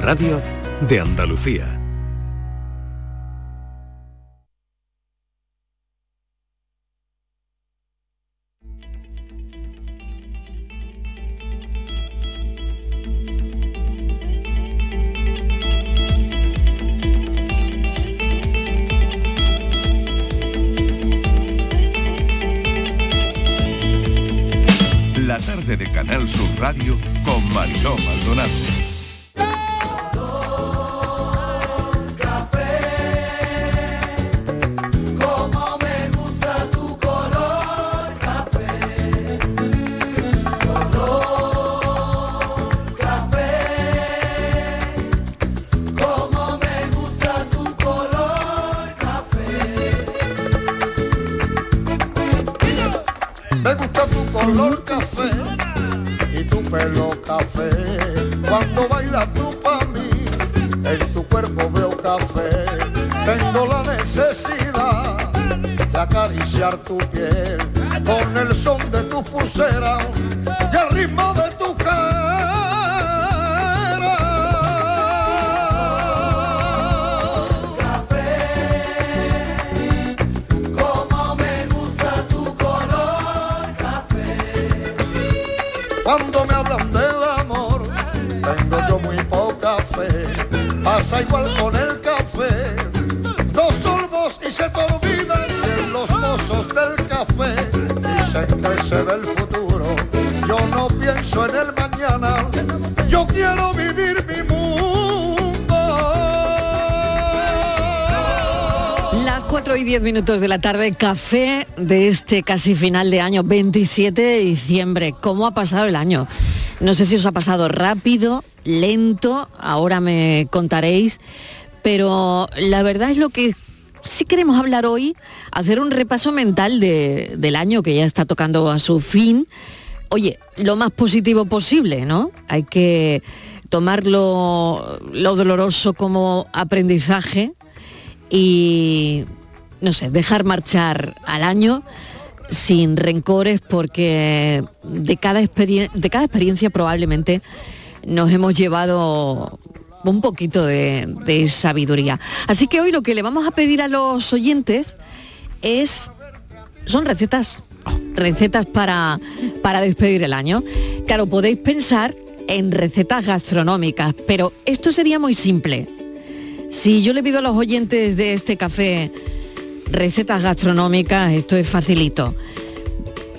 Radio de Andalucía. Y 10 minutos de la tarde, café de este casi final de año, 27 de diciembre. ¿Cómo ha pasado el año? No sé si os ha pasado rápido, lento, ahora me contaréis, pero la verdad es lo que sí queremos hablar hoy, hacer un repaso mental de- del año que ya está tocando a su fin. Oye, lo más positivo posible, ¿no? Hay que tomar lo, lo doloroso como aprendizaje y, no sé, dejar marchar al año sin rencores porque de cada, de cada experiencia probablemente nos hemos llevado un poquito de, de sabiduría. Así que hoy lo que le vamos a pedir a los oyentes es son recetas recetas para para despedir el año claro podéis pensar en recetas gastronómicas pero esto sería muy simple si yo le pido a los oyentes de este café recetas gastronómicas esto es facilito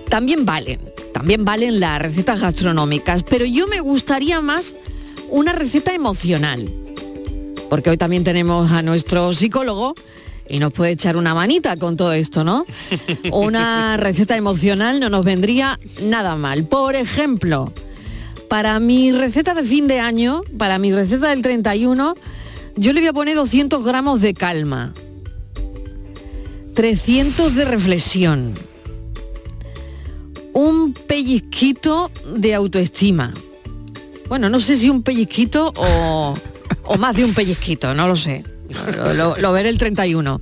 también valen también valen las recetas gastronómicas pero yo me gustaría más una receta emocional porque hoy también tenemos a nuestro psicólogo y nos puede echar una manita con todo esto, ¿no? Una receta emocional no nos vendría nada mal. Por ejemplo, para mi receta de fin de año, para mi receta del 31, yo le voy a poner 200 gramos de calma, 300 de reflexión, un pellizquito de autoestima. Bueno, no sé si un pellizquito o, más de un pellizquito, no lo sé. Lo, lo- lo veré el 31.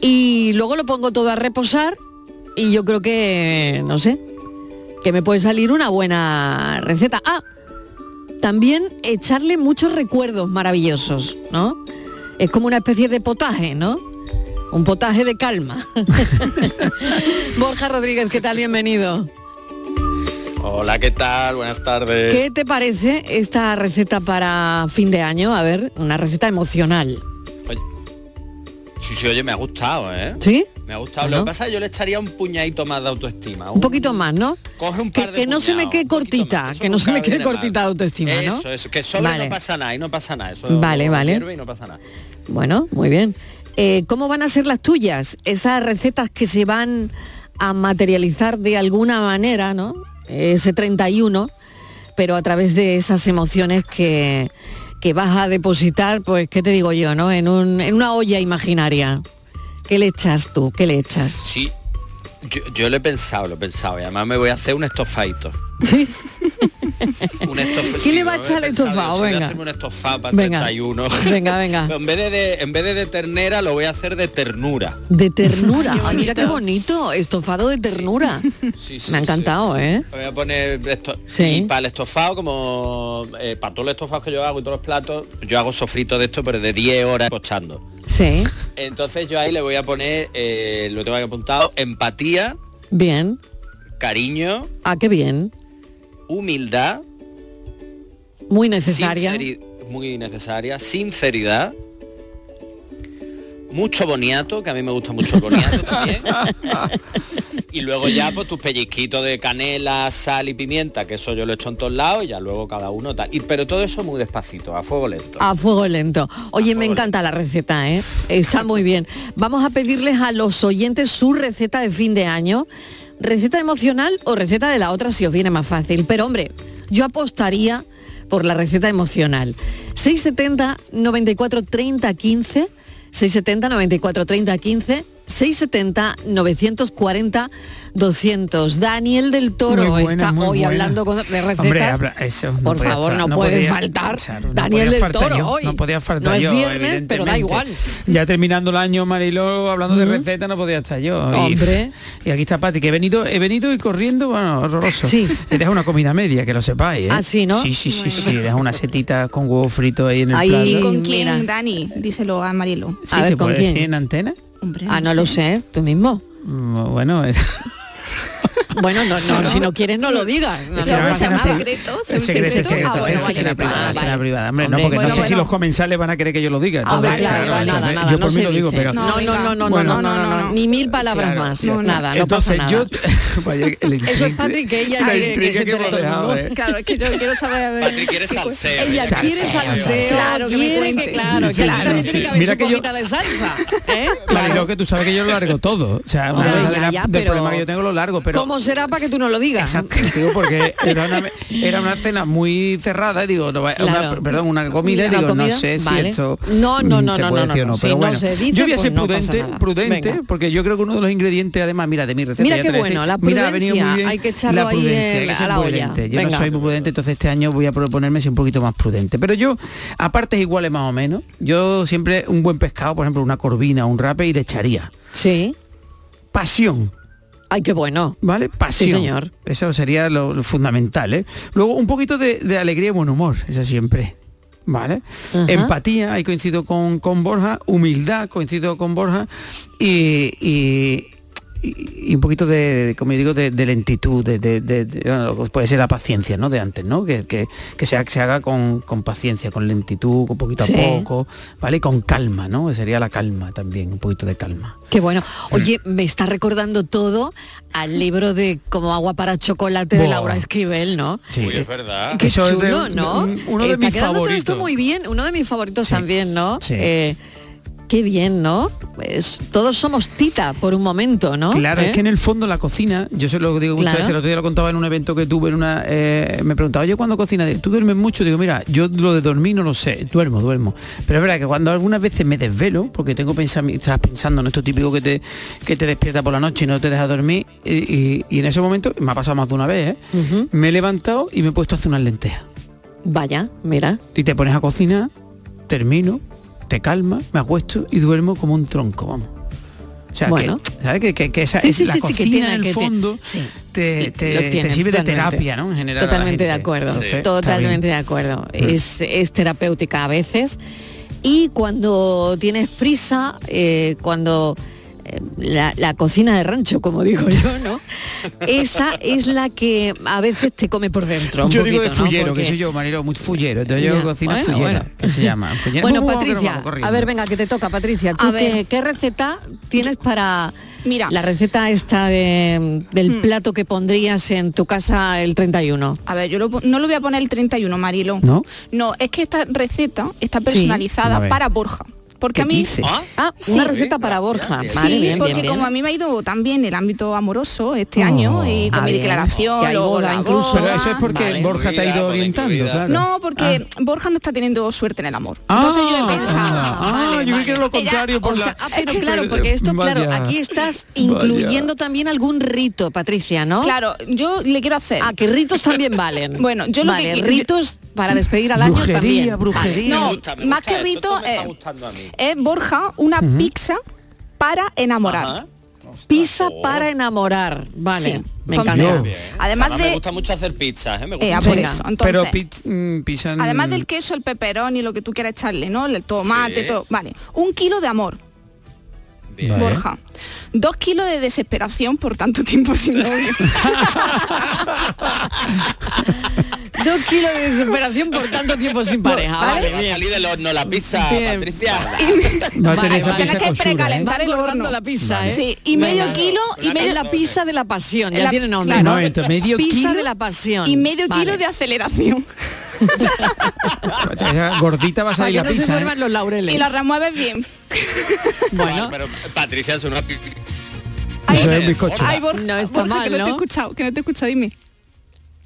Y luego lo pongo todo a reposar y yo creo que, no sé, que me puede salir una buena receta. Ah, también echarle muchos recuerdos maravillosos, ¿no? Es como una especie de potaje, ¿no? Un potaje de calma. Borja Rodríguez, ¿qué tal? Bienvenido. Hola, ¿qué tal? Buenas tardes. ¿Qué te parece esta receta para fin de año? A ver, una receta emocional. Sí, sí, oye, me ha gustado, ¿eh? ¿Sí? Me ha gustado. Bueno. Lo que pasa es que yo le echaría un puñadito más de autoestima. Un poquito más, ¿no? Coge un Que, par de que no se me quede cortita, que no se me quede cortita de autoestima, ¿no? Eso, eso, que solo Vale. no pasa nada y no pasa nada. Eso Vale, vale. y no pasa nada. Bueno, muy bien. Eh, ¿Cómo van a ser las tuyas? Esas recetas que se van a materializar de alguna manera, ¿no? Ese 31, pero a través de esas emociones que, que vas a depositar, pues, ¿qué te digo yo, no? En, un- en una olla imaginaria. ¿Qué le echas tú? ¿Qué le echas? Sí, yo, yo lo he pensado, lo he pensado. Y además me voy a hacer un estofadito. Sí. Un estofado. ¿Qué le va a echar estofado? Venga. hacerme un estofado para Venga. 31. Venga, venga. En vez de, de- en vez de, de ternera lo voy a hacer de ternura. De ternura. Ay, mira qué bonito. Estofado de ternura. Sí, sí, Me ha encantado, ¿eh? Voy a poner esto. Y para el estofado, como eh, para todos los estofados que yo hago y todos los platos, yo hago sofrito de esto, pero de 10 horas cochando. Sí. Entonces yo ahí le voy a poner, eh, lo tengo aquí apuntado, empatía, Bien. cariño, Ah, qué bien. Humildad, Muy necesaria. sinceri- muy necesaria, sinceridad, mucho boniato, que a mí me gusta mucho el boniato también. Y luego ya pues tus pellizquitos de canela, sal y pimienta, que eso yo lo he hecho en todos lados y ya luego cada uno tal. Y, pero todo eso muy despacito, a fuego lento. A fuego lento. Oye, me encanta la receta, ¿eh? Está muy bien. Vamos a pedirles a los oyentes su receta de fin de año. Receta emocional o receta de la otra si os viene más fácil. Pero hombre, yo apostaría por la receta emocional. 670 94 30 15 670 94 30 15 670 940 200 Daniel del Toro buena, está hoy buena. hablando con- de recetas. Hombre, habla- eso, no Por favor, estar- no, no puede podía- faltar. claro, no Daniel del faltar Toro yo, hoy. no podía faltar No es yo, viernes, pero da igual. Ya terminando el año, Mariló, hablando de recetas, no podía estar yo. Y- Hombre. Y, aquí está Pati, que he venido, he venido y corriendo, bueno, horroroso. Sí. He dejado una comida media, que lo sepáis, ¿eh? Ah, sí, ¿no? Sí, sí, sí, sí, he dejado una setita con huevo frito ahí en el Ahí, plato. ¿Y con quién, Dani? Díselo a Marielo. Sí, A ver, ¿se ¿con puede quién? decir en antena? Hombre, Ah, no lo sé, tú mismo. Mm, Bueno, es- Bueno, no, no, si no quieres no lo digas. No, no no es secreto, secreto, secreto, Ah, es vale, privada, privada. Hombre, no, porque bueno, no sé si los comensales van a querer que yo lo diga. Hombre, entonces, claro, claro, nada, entonces, nada, yo no por mí lo digo, pero No, no, no, no, Bueno. no, no, no, no, ni mil palabras Claro. más. No, no. Nada, no Entonces pasa yo nada. Vaya, el Eso es Patrick, que ella que que. ¿eh? Claro, es que yo quiero saber... a ver, Patrick quiere salseo. Ella quiere salseo. Claro, quiere que, claro, que también tiene que haber Mira su que yo- poquita de salsa. ¿eh? Claro. que tú sabes que yo lo largo todo. O sea, pero- problema que yo tengo lo largo, pero ¿Cómo será para que tú no lo digas? Exacto, digo, porque era una, era una cena muy cerrada, digo, no Claro. una- perdón, una comida, digo, comida, no sé si vale. esto No, no, mm, no, se no, puede no, decir no, no, si pero no bueno, se dice, yo voy a pues ser pasa prudente, prudente, Venga. porque yo creo que uno de los ingredientes, además, mira, de mi receta, Mira qué bueno, decir. la Mira, ha venido muy prudencia, bien hay que echarlo la ahí prudencia, en- hay que a la olla. Yo no soy muy prudente, entonces este año voy a proponerme ser un poquito más prudente. Pero yo, a partes iguales más o menos, yo siempre un buen pescado, por ejemplo, una corvina, un rape y le echaría. Sí. Pasión. Ay, qué bueno. ¿Vale? Pasión. señor. Eso sería lo, lo fundamental, ¿eh? Luego, un poquito de, de alegría y buen humor, eso siempre. ¿Vale? Ajá. Empatía, ahí coincido con, con Borja, humildad, coincido con Borja, y, y- y- y un poquito de, de, como yo digo, de, de lentitud, de, de- de- de- bueno, puede ser la paciencia, ¿no? De antes, ¿no? Que, que, que se, ha- se haga con, con paciencia, con lentitud, con poquito Sí. a poco, ¿vale? Con calma, ¿no? Sería la calma también, un poquito de calma. Qué bueno. Oye, me está recordando todo al libro de Como agua para chocolate de. Laura Esquivel, ¿no? Sí. Uy, es verdad. Qué Eso es de chulo, ¿no? un- uno de Está mis quedando todo esto favoritos. muy bien, uno de mis favoritos Sí. también, ¿no? Sí. Eh, qué bien, ¿no? Es- todos somos tita por un momento, ¿no? Claro, ¿Eh? es que en el fondo la cocina, yo se lo digo muchas Claro. veces, el otro día lo contaba en un evento que tuve en una, eh, me preguntaba, yo cuando cocina, ¿tú duermes mucho? Digo, mira, yo lo de dormir no lo sé, duermo, duermo. Pero es verdad que cuando algunas veces me desvelo, porque tengo pensamiento, estás pensando en esto típico que te, que te despierta por la noche y no te deja dormir, y, y- y en ese momento, me ha pasado más de una vez, ¿eh? Me he levantado y me he puesto a hacer unas lentejas. Vaya, mira. Y te pones a cocinar, termino, te calma, me acuesto y duermo como un tronco, vamos. O sea, Bueno. que, ¿sabes? Que, que- que esa, Sí, es sí, la sí, cocina tiene- en el fondo te, sirve de terapia, ¿no? En general. Totalmente de acuerdo, Entonces, totalmente de acuerdo. Mm. Es, es terapéutica a veces. Y cuando tienes prisa, eh, cuando la, la cocina de rancho, como digo yo, ¿no? Esa es la que a veces te come por dentro. un Yo digo de fullero, Porque- que soy yo, Marilo, muy fullero. Entonces yo cocina bueno, fullera, bueno. que se llama. Fullera. Bueno, Vamos, Patricia, a ver, venga, que te toca, Patricia. ¿Tú A ver. qué, qué receta tienes para Mira. la receta esta de- del Mm. plato que pondrías en tu casa el 31? A ver, yo lo no lo voy a poner el 31, Marilo. ¿No? No, es que esta receta está personalizada para Borja. Porque a mí... dice? Ah, Sí. una receta para Borja. Vale, sí, bien, porque bien, bien. como a mí me ha ido tan bien el ámbito amoroso este Oh. año y con Ah, mi declaración, luego boda la incluso. boda. Pero eso es porque Vale. Borja te ha ido orientando, claro. No, porque Borja no está teniendo suerte en el amor. Ah, Entonces yo he pensado, ah, vale, yo creí que era lo contrario por O la... sea, ah, pero claro, porque esto, claro, aquí estás incluyendo también algún rito, Patricia, ¿no? claro, yo le quiero hacer. Ah, que ritos también valen. Bueno, yo lo vale, que- ritos para despedir al año Brujería, también. brujería. me más que rito, eh, es Borja una pizza para enamorar. Ajá. Pizza Oh. para enamorar. Vale, Sí, me encanta. Además Además, de... me gusta mucho hacer pizzas, ¿eh? Me gusta Eh, mucho. por eso, entonces, Pero mm, pisan... además del queso, el peperón y lo que tú quieras echarle, ¿no? El tomate, Sí. todo. Vale. Un kilo de amor, Bien. Borja. Dos kilos de desesperación por tanto tiempo sin novio. Dos kilos de desesperación por tanto tiempo sin pareja. Vale. Vale, Va a salir del horno la pizza, Bien. Patricia. Va a tener Vale, esa vale. Tienes que ¿eh? precalentar. Va el horno. la pizza, ¿eh? Sí, y medio kilo y medio, la pizza de la pasión, ya La- tiene nombre, claro. ¿no? No, entonces medio pizza kilo de la pasión. y medio Vale. kilo de aceleración. Gordita va a que la no se pizza. ¿eh? los laureles. y la remueves bien. Bueno, Pero Patricia es una... Eso es un bizcocho. Ay, Borja, No está Borja, mal, que no, te he ¿no? escuchado, que no te he escuchado, dime.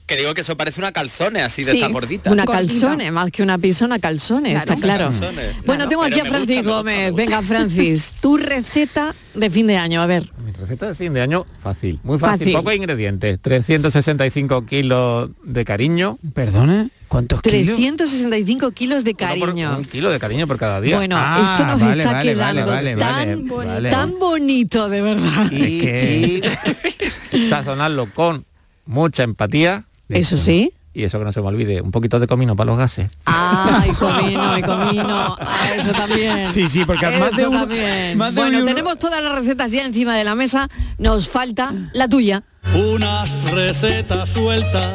Que digo que eso parece una calzone así de Sí. esta gordita. una calzone, más que una pizza, una calzone, Claro. está claro. Calzone. Bueno, tengo aquí a Francis gusta, me gusta, Gómez. me gusta. Venga, Francis, tu receta de fin de año, a ver. Mi receta de fin de año, fácil, muy fácil, Fácil. pocos ingredientes, 365 kilos de cariño. Perdona, ¿cuántos kilos? 365 kilos de uno por- cariño. un kilo de cariño por cada día. Bueno, Ah, esto nos vale, está vale, quedando vale, vale, tan, vale, vale. tan bonito, de verdad. y, y sazonarlo con mucha empatía Eso sí. y eso que no se me olvide, un poquito de comino para los gases. Ay, comino, y comino. Ah, eso también. Sí, sí, porque eso más de uno- también. más de bueno, uno- tenemos todas las recetas ya encima de la mesa. Nos falta la tuya. Unas recetas sueltas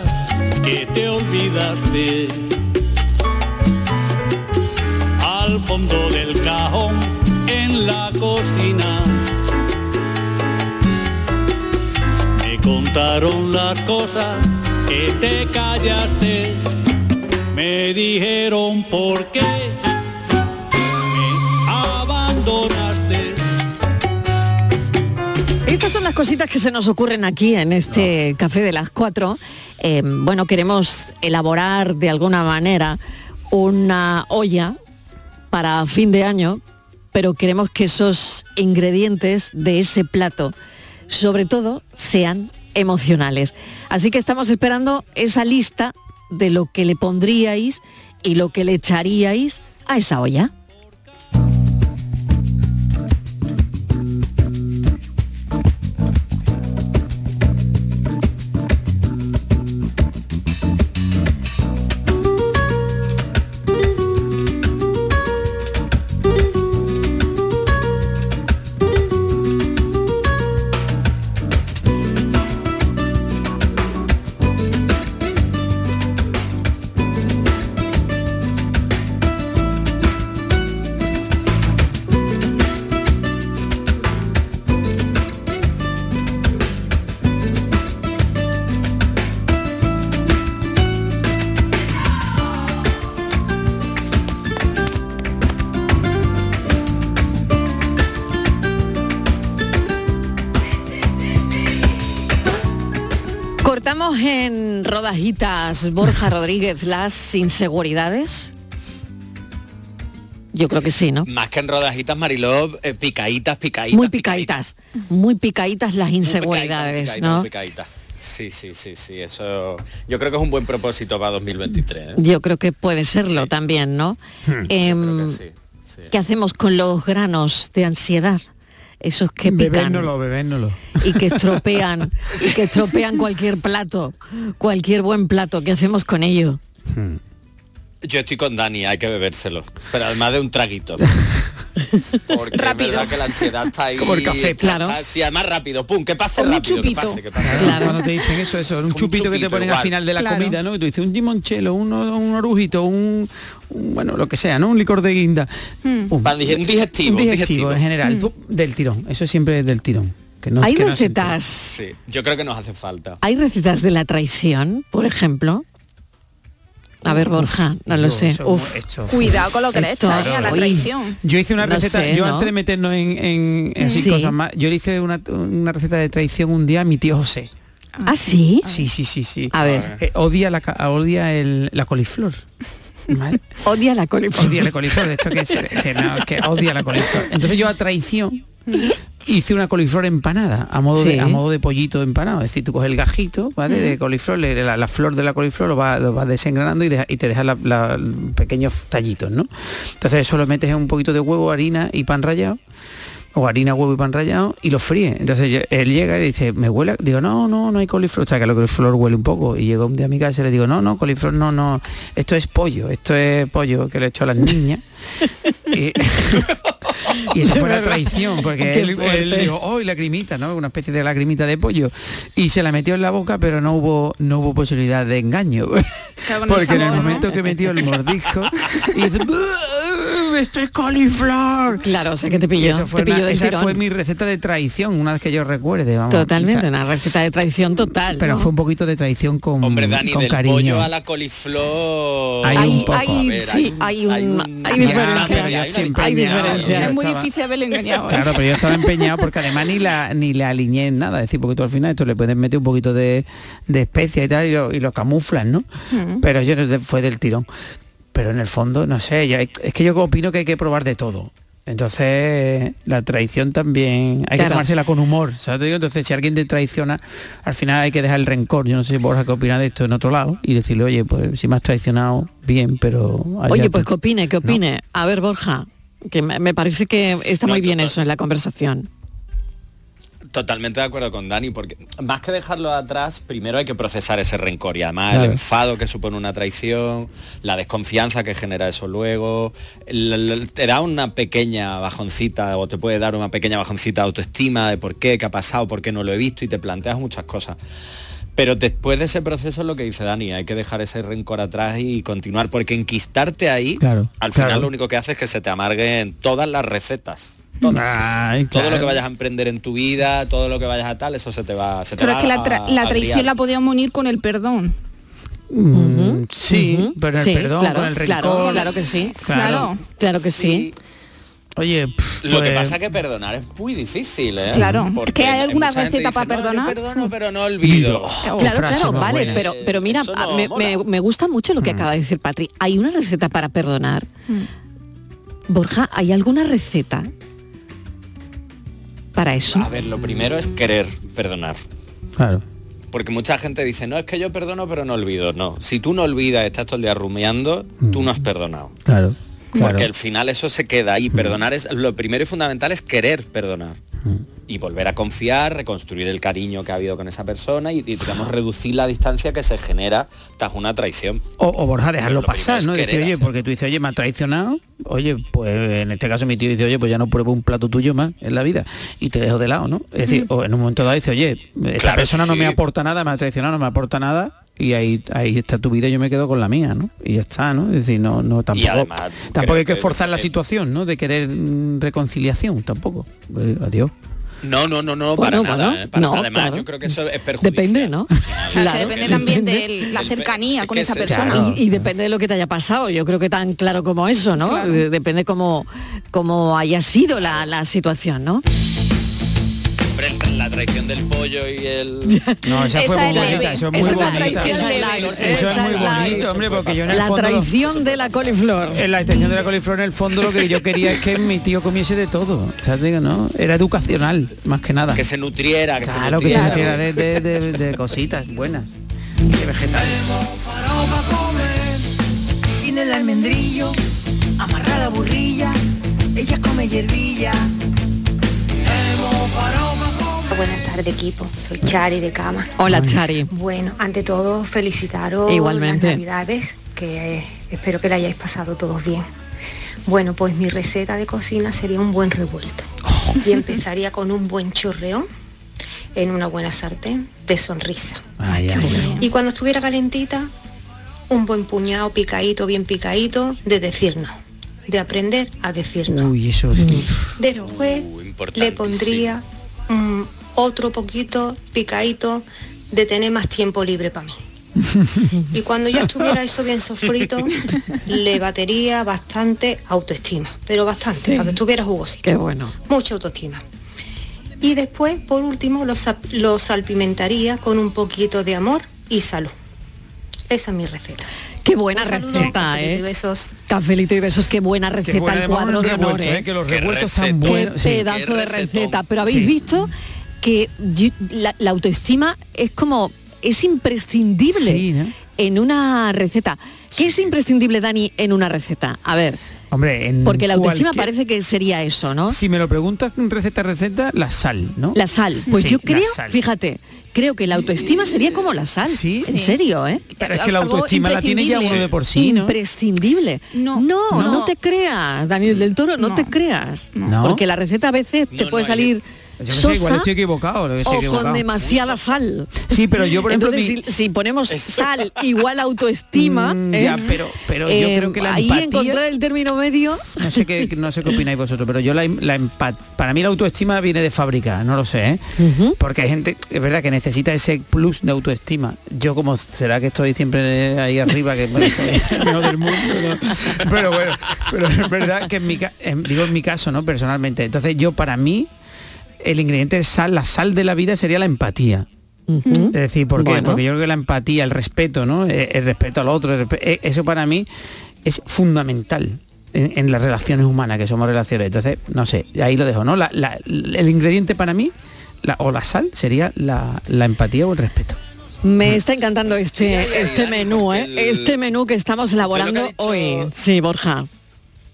que te olvidaste. Al fondo del cajón en la cocina. Me contaron las cosas que te callaste. Me dijeron por qué me abandonaste. Estas son las cositas que se nos ocurren aquí en este café de las cuatro. Eh, bueno, queremos elaborar de alguna manera una olla para fin de año, pero queremos que esos ingredientes de ese plato, sobre todo, sean emocionales. Así que estamos esperando esa lista de lo que le pondríais y lo que le echaríais a esa olla. En rodajitas, Borja Rodríguez, las inseguridades. Yo creo que sí, ¿no? Más que en rodajitas, Mariló, eh, picaditas, picaditas. Muy picaditas, muy picaditas las Muy inseguridades, picaditas, ¿no? muy picaditas. Sí, sí, sí, sí, eso yo creo que es un buen propósito para 2023. ¿eh? Yo creo que puede serlo también, ¿no? Em, Creo que sí, sí. ¿Qué hacemos con los granos de ansiedad? Esos que pican bebérnoslo. y que estropean, y que estropean cualquier plato, cualquier buen plato. ¿Qué hacemos con ello? Yo estoy con Dani, hay que bebérselo. Pero además de un traguito. Porque Rápido. es verdad que la ansiedad está ahí. Como el café, está- claro. está- sí, además rápido, pum, que pase rápido, que chupito. pase, que pase. Claro. Cuando te dicen eso, eso, un un chupito que te ponen al final de la Claro. comida, ¿no? Y tú dices un limonchelo, un, un orujito, un, un- bueno, lo que sea, ¿no? Un licor de guinda. Un, dije- un digestivo, un digestivo, digestivo. en general, tú, del tirón. Eso siempre es del tirón. Que no, Hay que no recetas, Sí, yo creo que nos hace falta. hay recetas de la traición, por ejemplo. A ver, Borja, no lo Yo, sé. eso- Uf. esto- Cuidado con lo que le Esto- echas, ¿eh? a la traición. Yo hice una No receta, sé, yo ¿no? antes de meternos en, en- en así Sí. cosas más, yo le hice una, una receta de traición un día a mi tío José. ¿Ah, sí? Sí, sí, sí, sí. A ver. Eh, odia la, odia el- la coliflor. ¿vale? Odia la coliflor. Odia la coliflor, de hecho que, es- que no, que odia la coliflor. Entonces yo a traición hice una coliflor empanada, a modo, Sí. de, a modo de pollito empanado. Es decir, tú coges el gajito ¿vale? de coliflor, la, la flor de la coliflor lo vas lo vas desengranando y, deja- y te deja la- la- pequeños tallitos, ¿no? Entonces eso lo metes en un poquito de huevo, harina y pan rallado o harina, huevo y pan rallado y lo fríe. Entonces yo- él llega y dice, ¿me huele? Digo, no, no, no hay coliflor. O sea, que la coliflor huele un poco. Y llegó un día a mi casa y le digo, no, no, coliflor no, no. Esto es pollo, esto es pollo que le he hecho a las niñas. y, y eso fue la traición, porque él, él dijo, oh, y lagrimita, ¿no? Una especie de lagrimita de pollo. Y se la metió en la boca, pero no hubo, no hubo posibilidad de engaño. Porque en el sabor, ¿no? momento que metió el mordisco y dice, "¡Ah, esto es coliflor. Claro, o sea que te Y pilló, eso fue te pilló esa tirón. fue mi receta de traición, una vez que yo recuerde, vamos. Totalmente, una receta de traición total. Pero ¿no? fue un poquito de traición con, Hombre, Dani, con del cariño. pollo a la coliflor. Hay Hay, un poco, hay- a ver, sí, hay, un, hay, un- Ya, diferencia. pero yo hay estoy una hay empeñado, diferencia. Es muy estaba- difícil haberle engañado. ¿eh? Claro, pero yo estaba empeñado porque además ni la ni la aliñé en nada, es decir, porque tú al final esto le puedes meter un poquito de, de especia y tal y lo, y lo camuflan, ¿no? Mm. Pero yo no- fue del tirón. Pero en el fondo, no sé, es que yo opino que hay que probar de todo. Entonces, la traición también hay Claro. que tomársela con humor, ¿sabes? Te digo? Entonces, si alguien te traiciona, al final hay que dejar el rencor. Yo no sé, Borja, qué opina de esto en otro lado y decirle, oye, pues si me has traicionado, bien, pero... Oye, tú". pues que opine, que opine. A ver, Borja, que me, parece que está No, muy bien total. eso en la conversación. Totalmente de acuerdo con Dani, porque más que dejarlo atrás, primero hay que procesar ese rencor y además Claro. el enfado que supone una traición, la desconfianza que genera eso luego, te da una pequeña bajoncita o te puede dar una pequeña bajoncita de autoestima de por qué, qué ha pasado, por qué no lo he visto y te planteas muchas cosas. Pero después de ese proceso es lo que dice Dani, hay que dejar ese rencor atrás y continuar, porque enquistarte ahí, Claro, al claro. final lo único que hace es que se te amarguen todas las recetas. Todas. Ay, Todo lo que vayas a emprender en tu vida, todo lo que vayas a tal, eso se te va, se te Pero va es que la, tra- traición la podíamos unir con el perdón. Mm, sí, pero el Sí, perdón, claro, con el rencor. claro, claro que sí. Claro. Claro que sí. Oye, pff, Lo que pues, pasa que perdonar es muy difícil, ¿eh? Claro. Porque ¿Es que hay alguna receta para "No, yo perdonar?" perdono, pero no olvido. Oh, Claro, claro, vale, buena. pero, pero mira, no me, mola. me- me gusta mucho lo que acaba de decir Patri. ¿Hay una receta para perdonar? Borja, ¿hay alguna receta para eso? A ver, lo primero es querer perdonar. Claro. Porque mucha gente dice, no, es que yo perdono pero no olvido. No, si tú no olvidas, estás todo el día rumiando, tú no has perdonado. Claro. Claro. Porque al final eso se queda ahí. Perdonar es lo primero y fundamental es querer perdonar. Y volver a confiar, reconstruir el cariño que ha habido con esa persona y, y, digamos reducir la distancia que se genera tras una traición. O, o Borja, dejarlo Lo pasar, ¿no? Decir, oye, hacer. porque tú dices, oye, me ha traicionado, oye, pues en este caso mi tío dice, oye, pues ya no pruebo un plato tuyo más en la vida y te dejo de lado, ¿no? Es decir, o en un momento dado dice, oye, esta Claro, persona no me aporta nada, me ha traicionado, no me aporta nada. Y ahí, ahí está tu vida, yo me quedo con la mía, ¿no? Y ya está, ¿no? Es decir, no, no tampoco, además, tampoco hay que que- forzar la situación, ¿no? De querer mm, reconciliación, tampoco. Eh, adiós. No, no, no, no, Bueno, para nada. bueno, ¿eh? Para no, nada. Además, claro. yo creo que eso es perjudicial. Depende, ¿no? Claro, que depende también de la cercanía es con que esa persona. Claro. Y, y depende de lo que te haya pasado, yo creo que tan claro como eso, ¿no? Depende cómo, cómo haya sido la, la situación, ¿no? Hombre, la traición del pollo y el... No, esa, fue Esa muy bonita, eso es muy Esa es la bonita. Esa la-. Eso es esa muy la- bonito, hombre, porque yo en el La fondo... traición de la coliflor. En la extensión de la coliflor, en el fondo, lo que yo quería es que mi tío comiese de todo. ¿no? Era educacional, más que nada. Que se nutriera, que Claro, se que se nutriera. nutriera de, de- de- de cositas buenas. De vegetales. Tiene el almendrillo, amarra la burrilla, ella come hierbilla. Buenas tardes equipo, soy Chari de Cama. Hola, Chari. Bueno, ante todo felicitaros Igualmente. las navidades, que eh, espero que la hayáis pasado todos bien. Bueno, pues mi receta de cocina sería un buen revuelto. Y empezaría con un buen chorreón en una buena sartén de sonrisa. Ay, ay, ay. Y cuando estuviera calentita, un buen puñado picadito, bien picadito, de decirnos, de aprender a decirnos. Uy, eso es... Después Uh, le pondría mm, otro poquito picadito de tener más tiempo libre para mí. Y cuando ya estuviera eso bien sofrito, le batería bastante autoestima, pero bastante, Sí. para que estuviera jugosito. Qué bueno. Mucha autoestima. Y después, por último, lo, lo salpimentaría con un poquito de amor y salud. Esa es mi receta. Qué buena receta, cafelito y ¿eh? besos. Cafelito y besos, qué buena receta buena, el cuadro de honor, ¿eh? ¿eh? que los Qué revueltos están buenos. Qué pedazo qué de receta. Pero habéis Sí. visto que yo- la, la autoestima es como es imprescindible Sí, ¿no? en una receta. ¿Qué es imprescindible, Dani, en una receta? A ver, Hombre, en porque la autoestima cualquier- parece que sería eso, ¿no? Si me lo preguntas receta a receta, la sal, ¿no? La sal. Pues Sí, yo creo, fíjate, creo que la autoestima sería como la sal. Sí. En Sí. serio, ¿eh? Pero es que la autoestima la tiene ya uno de por sí, ¿no? Imprescindible. No, no, no, no. te creas, Daniel del Toro, no, No. te creas. No. Porque la receta a veces te puede no, salir Yo qué sé, igual sosa estoy equivocado. lo estoy o equivocado. con demasiada sal. Sí, pero yo, por ejemplo, Entonces, mi- si, si ponemos sal igual autoestima, Mm, ¿eh? ya, pero, pero yo Eh, creo que la ahí empatía... encontrar el término medio. No sé qué, no sé qué opináis vosotros, pero yo la, la para mí la autoestima viene de fábrica, no lo sé, ¿eh? Porque hay gente, es verdad, que necesita ese plus de autoestima. Yo como será que estoy siempre ahí arriba, que me estoy el mejor del mundo, ¿no? Pero bueno, pero es verdad que en mi en- digo en mi caso, ¿no? Personalmente. Entonces yo para mí el ingrediente de sal, la sal de la vida sería la empatía. Es decir, ¿por qué? Bueno. Porque yo creo que la empatía, el respeto, ¿no? Eh, El respeto al otro, el eh, eso para mí es fundamental en, en las relaciones humanas, que somos relaciones. Entonces, no sé, ahí lo dejo, ¿no? La- la- el ingrediente para mí, la- o la sal, sería la, la empatía o el respeto. Me está encantando este, este menú, ¿eh? el- Este menú que estamos elaborando hoy. Sí, Borja.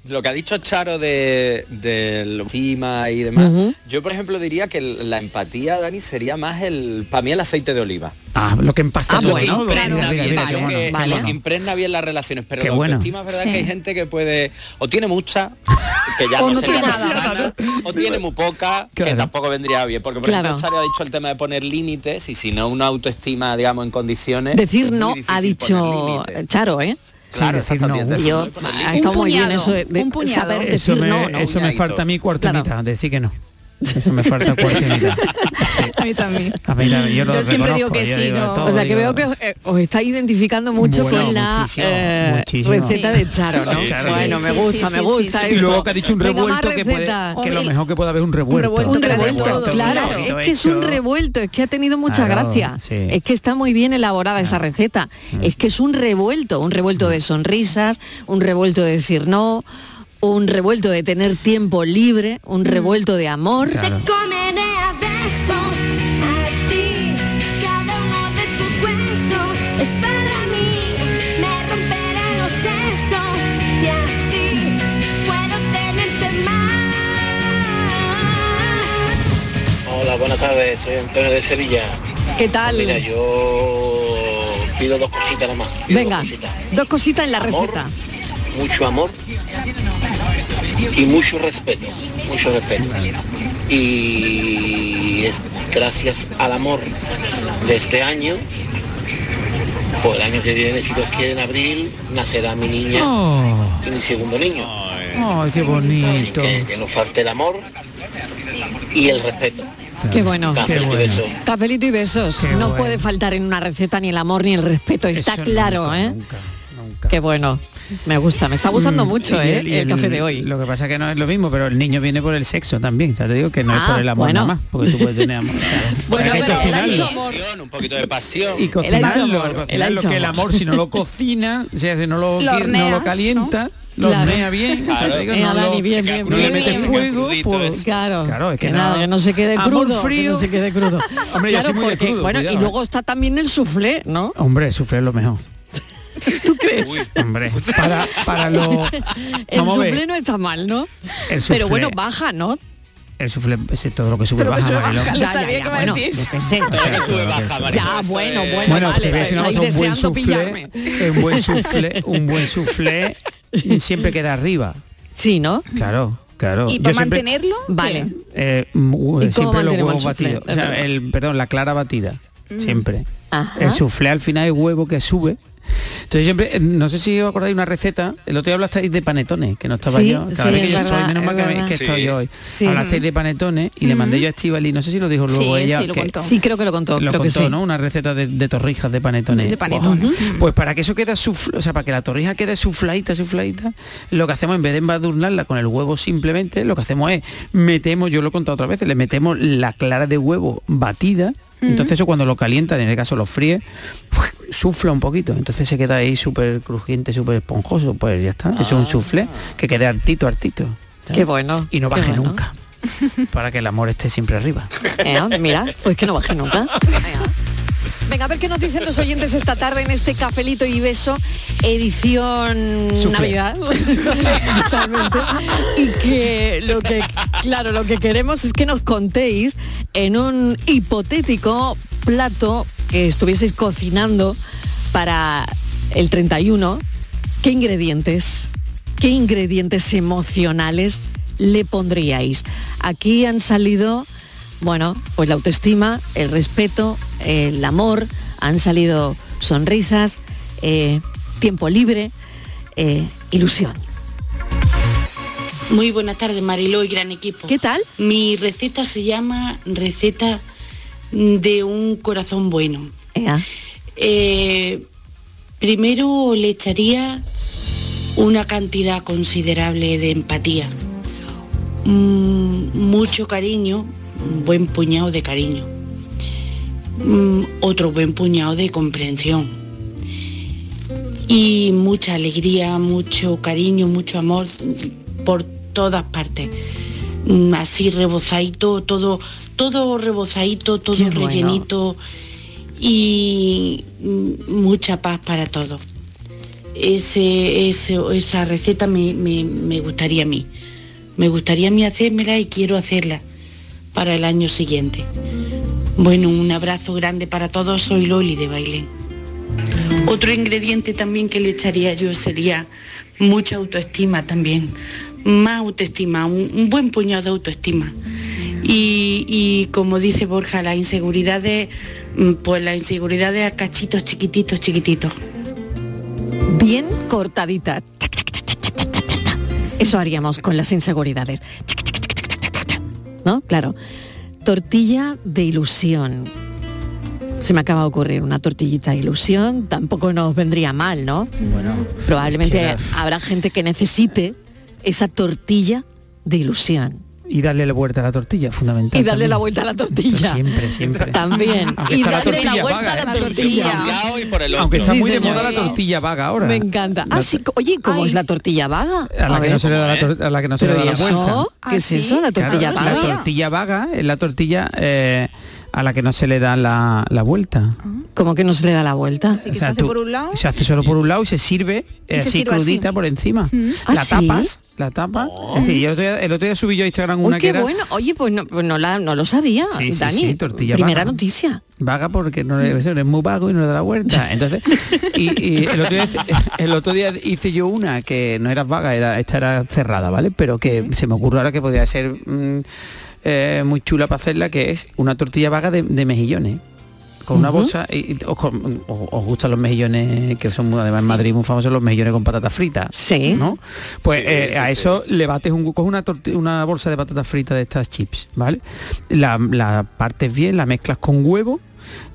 Lo que ha dicho Charo de, del encima y demás, yo por ejemplo diría que la empatía, Dani, sería más el, para mí el aceite de oliva. Ah, lo que empasta Ah, todo, bueno, qué bueno, que, vale. que impregna bien las relaciones, pero Qué la bueno. autoestima es verdad Sí. que hay gente que puede, o tiene mucha, que ya O no, no sería nada. sana, o tiene muy poca, que tampoco vendría bien. Porque por Claro. ejemplo Charo ha dicho el tema de poner límites y si no una autoestima, digamos, en condiciones. Decir no ha dicho. Charo, ¿eh? Claro, decir no. Yo estado Un bien puñado, eso de, un puñado. saber Eso decir me, no, ¿no? eso me falta a mí cuarto y Claro. mitad, decir que no. Eso me falta mitad. Sí. A mí también. A mí también, yo lo Yo siempre digo que sí, no. todo, O sea que digo- veo que os, eh, os está identificando mucho Bueno, con la muchísimo, eh, muchísimo. receta de Charo, ¿no? Sí, Charo, bueno, sí, me gusta, sí, me sí, gusta sí, Y luego que ha dicho un revuelto que, puede, que lo mejor que puede haber un revuelto. revuelto, Un revuelto, claro, es que es un revuelto, es que ha tenido mucha Claro, gracia, sí. Mm. es que está muy bien elaborada esa receta, es que es un revuelto, un revuelto de sonrisas, un revuelto de decir no, un revuelto de tener tiempo libre, un revuelto de amor. Claro. Comeré a besos a ti, cada uno de tus huesos es para mí. Me romperé los sesos si así puedo tenerte más. Hola, buenas tardes, soy Antonio de Sevilla. ¿Qué tal? Mira, yo pido dos cositas nada más. pido Venga, dos cositas. dos cositas en la Amor. receta. Mucho amor y mucho respeto, mucho respeto. Y es gracias al amor de este año, pues el año que viene, si Dios quiere, en abril, nacerá mi niña Oh, y mi segundo niño. ay, qué Así bonito. que que no falte el amor y el respeto. Qué bueno. Cafelito y bueno. besos. Cafelito y besos. Qué no bueno. puede faltar en una receta ni el amor ni el respeto, está Eso claro, nunca, ¿eh? Nunca, nunca. Qué bueno. Me gusta, me está gustando Mm, mucho, y ¿eh? y El, café de hoy. Lo que pasa es que no es lo mismo, pero el niño viene por el sexo también. Ya te digo que no es Ah, por el amor bueno. nada más, porque tú puedes tener amor. claro. Bueno, Hay que pero él ha cocinarlo. dicho amor. Pasión, un poquito de pasión. y cocinarlo, dicho que el amor. si no lo cocina, o sea, si no lo, Lo no lo calienta, lo Claro. hornea bien, o sea, Claro. digo, no, lo- bien, bien, mete fuego. Claro, Claro, es que nada, no- que no se quede Amor crudo, frío. que no se quede crudo. Hombre, yo soy muy de crudo, Bueno, y luego está también el soufflé, ¿no? Hombre, sufre lo mejor. ¿Tú crees? Hombre, para, para lo... El soufflé no está mal, ¿no? el Pero bueno, baja, ¿no? El sufle, ese, todo lo que sube Todo lo que baja, Mariló. Ya, sabía que bueno, sé. Todo lo que sube baja, Mariló, Ya, bueno, bueno, Bueno, vale, te voy a decir una estáis cosa, un buen suflé, un buen suflé, un buen suflé siempre queda arriba. Sí, ¿no? Claro, claro. ¿Y para siempre- mantenerlo? Vale. Eh, mm, ¿Y cómo siempre los huevos batidos. O sea, el, perdón, la clara batida. Siempre. Ajá. El soufflé al final es huevo que sube Entonces siempre, eh, no sé si os acordáis de una receta, el otro día hablasteis de panetones, que no estaba Sí, yo. Cada sí, vez que es yo verdad, estoy, menos mal que, estoy hoy. Sí. Hablasteis de panetones y le mandé yo a Estivali, no sé si lo dijo luego Sí, ella. sí, lo que- contó. Sí, creo que lo contó. lo creo contó, que sí. ¿no? Una receta de, de torrijas de panetones. De panetones. Oh, Pues para que eso quede sufl- o sea, para que la torrija quede sufladita, sufladita, lo que hacemos en vez de embadurnarla con el huevo simplemente, lo que hacemos es metemos, yo lo he contado otra vez, le metemos la clara de huevo batida. Entonces eso cuando lo calientan, en este caso lo fríe, sufla un poquito. Entonces se queda ahí súper crujiente, súper esponjoso. Pues ya está. Eso es un soufflé que quede hartito, hartito. ¿sabes? Qué bueno. Y no baje bueno. nunca. Para que el amor esté siempre arriba. Eh, mira, pues que no baje nunca. Venga. A ver qué nos dicen los oyentes esta tarde en este cafelito y beso, edición. Navidad. Totalmente. Y que lo que, claro, lo que queremos es que nos contéis en un hipotético plato que estuvieseis cocinando para el 31, qué ingredientes, qué ingredientes emocionales le pondríais. Aquí han salido, bueno, pues la autoestima, el respeto, el amor, han salido sonrisas, eh, tiempo libre, eh, ilusión. Muy buenas tardes, Mariló y gran equipo. ¿Qué tal? Mi receta se llama receta de un corazón bueno. Eh, primero le echaría una cantidad considerable de empatía, Mm, mucho cariño, un buen puñado de cariño, Mm, otro buen puñado de comprensión y mucha alegría, mucho cariño, mucho amor por todas partes. Mm, Así rebozadito, todo, todo rebozadito, todo Qué bueno. rellenito y mm, mucha paz para todos. Ese, ese- esa receta me, me- me gustaría a mí. Me gustaría a mí hacérmela y quiero hacerla para el año siguiente. Bueno, un abrazo grande para todos. Soy Loli de Bailén. Otro ingrediente también que le echaría yo sería mucha autoestima también, más autoestima, un, buen puñado de autoestima. Y, como dice Borja, las inseguridades, mm, pues las inseguridades a cachitos chiquititos, chiquititos. Bien cortadita. Eso haríamos con las inseguridades. ¿No? Claro. Tortilla de ilusión. Se me acaba de ocurrir una tortillita de ilusión, tampoco nos vendría mal, ¿no? Bueno, Probablemente habrá gente que necesite esa tortilla de ilusión. Y darle la vuelta a la tortilla, fundamental. Y darle también. la vuelta a la tortilla. Siempre, siempre. También. Aunque Y la darle la vuelta vaga, a la ¿eh? tortilla. Por un lado y por el otro. Aunque está Sí, muy de señor. moda la tortilla vaga ahora. Me encanta. Ah, La sí, oye, ¿cómo Ay. es la tortilla vaga? A la, que ver. no se le da la, a la que no se le ¿Pero da y la vuelta. ¿Qué ¿Ah, es eso, la Claro, tortilla la vaga? tortilla vaga es la tortilla eh, a la que no se le da la, la vuelta. ¿Cómo que no se le da la vuelta? ¿Y que se hace por un lado? Se hace solo por un lado y se sirve eh, Y se así sirve crudita así. por encima. ¿Ah, la sí? tapas, la tapas. Es decir, yo el otro, día, el otro día subí yo a Instagram Uy, una que qué era bueno. Oye, pues no, pues no, la, no lo sabía, Sí, Dani. sí, tortilla Primera vaga. noticia. vaga porque no es, es muy vago y no le da la vuelta. Entonces, y, y el, otro día, el otro día hice yo una que no era vaga, era, esta era cerrada, ¿vale? Pero que se me ocurrió ahora que podía ser mm, eh, muy chula para hacerla, que es una tortilla vaga de, de mejillones. Con una bolsa, y, y os, con- os- os gustan los mejillones, que son además en Madrid muy famosos los mejillones con patatas fritas. Sí. ¿no? Pues Sí, eh, sí, a sí. eso le bates un coges una una bolsa de patatas fritas de estas chips, ¿vale? La, la partes bien, la mezclas con huevo,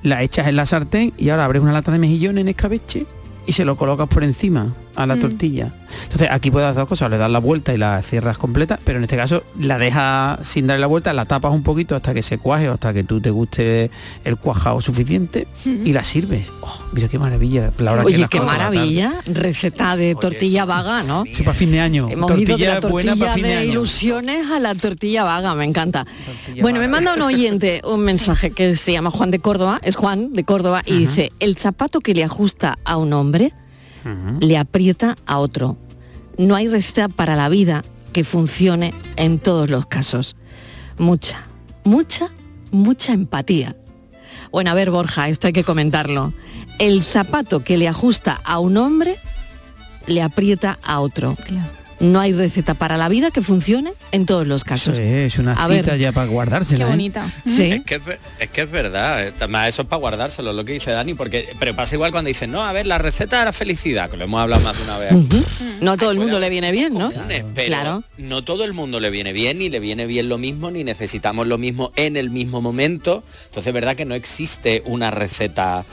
la echas en la sartén y ahora abres una lata de mejillones en escabeche y se lo colocas por encima a la tortilla. Entonces aquí puedes hacer dos cosas, le das la vuelta y la cierras completa, pero en este caso la dejas sin darle la vuelta, la tapas un poquito hasta que se cuaje o hasta que tú te guste el cuajado suficiente y la sirves. Oh, mira qué maravilla. La hora que Oye, las qué maravilla. Receta de tortilla eso, vaga, ¿no? Sí, para fin de año. Hemos ido de la buena tortilla para fin de, de año. ilusiones a la tortilla vaga, me encanta. Tortilla Bueno, me vaga. manda un oyente un mensaje que se llama Juan de Córdoba, es Juan de Córdoba, y dice, el zapato que le ajusta a un hombre le aprieta a otro. No hay receta para la vida que funcione en todos los casos. Mucha, mucha, mucha empatía. Bueno, a ver, Borja, esto hay que comentarlo. El zapato que le ajusta a un hombre le aprieta a otro. No hay receta para la vida que funcione en todos los casos. es una A cita ver. ya para guardársela. ¿eh? Sí. Es que es, que es verdad, eh, además eso es para guardárselo, lo que dice Dani, porque pero pasa igual cuando dicen, no, a ver, la receta de la felicidad, que lo hemos hablado más de una vez. aquí. Ujú. No a todo el mundo le viene bien, ¿no? Pero Claro. no todo el mundo le viene bien, ni le viene bien lo mismo, ni necesitamos lo mismo en el mismo momento. Entonces es verdad que no existe una receta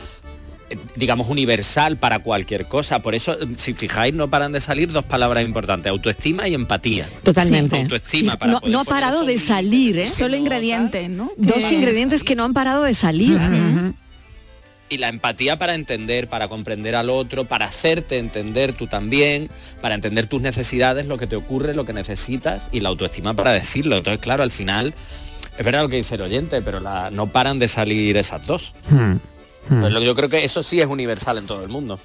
digamos universal para cualquier cosa. Por eso, eh, si fijáis, no paran de salir dos palabras importantes, autoestima y empatía. Totalmente. Autoestima para No, poder no ha parado de salir, ¿eh? Solo ingredientes, ¿no? Dos ingredientes que no han parado de salir. y la empatía para entender, para comprender al otro, para hacerte entender tú también, para entender tus necesidades, lo que te ocurre, lo que necesitas y la autoestima para decirlo. Entonces, claro, al final es verdad lo que dice el oyente, pero la- no paran de salir esas dos. Hmm. Pues lo- yo creo que eso sí es universal en todo el mundo.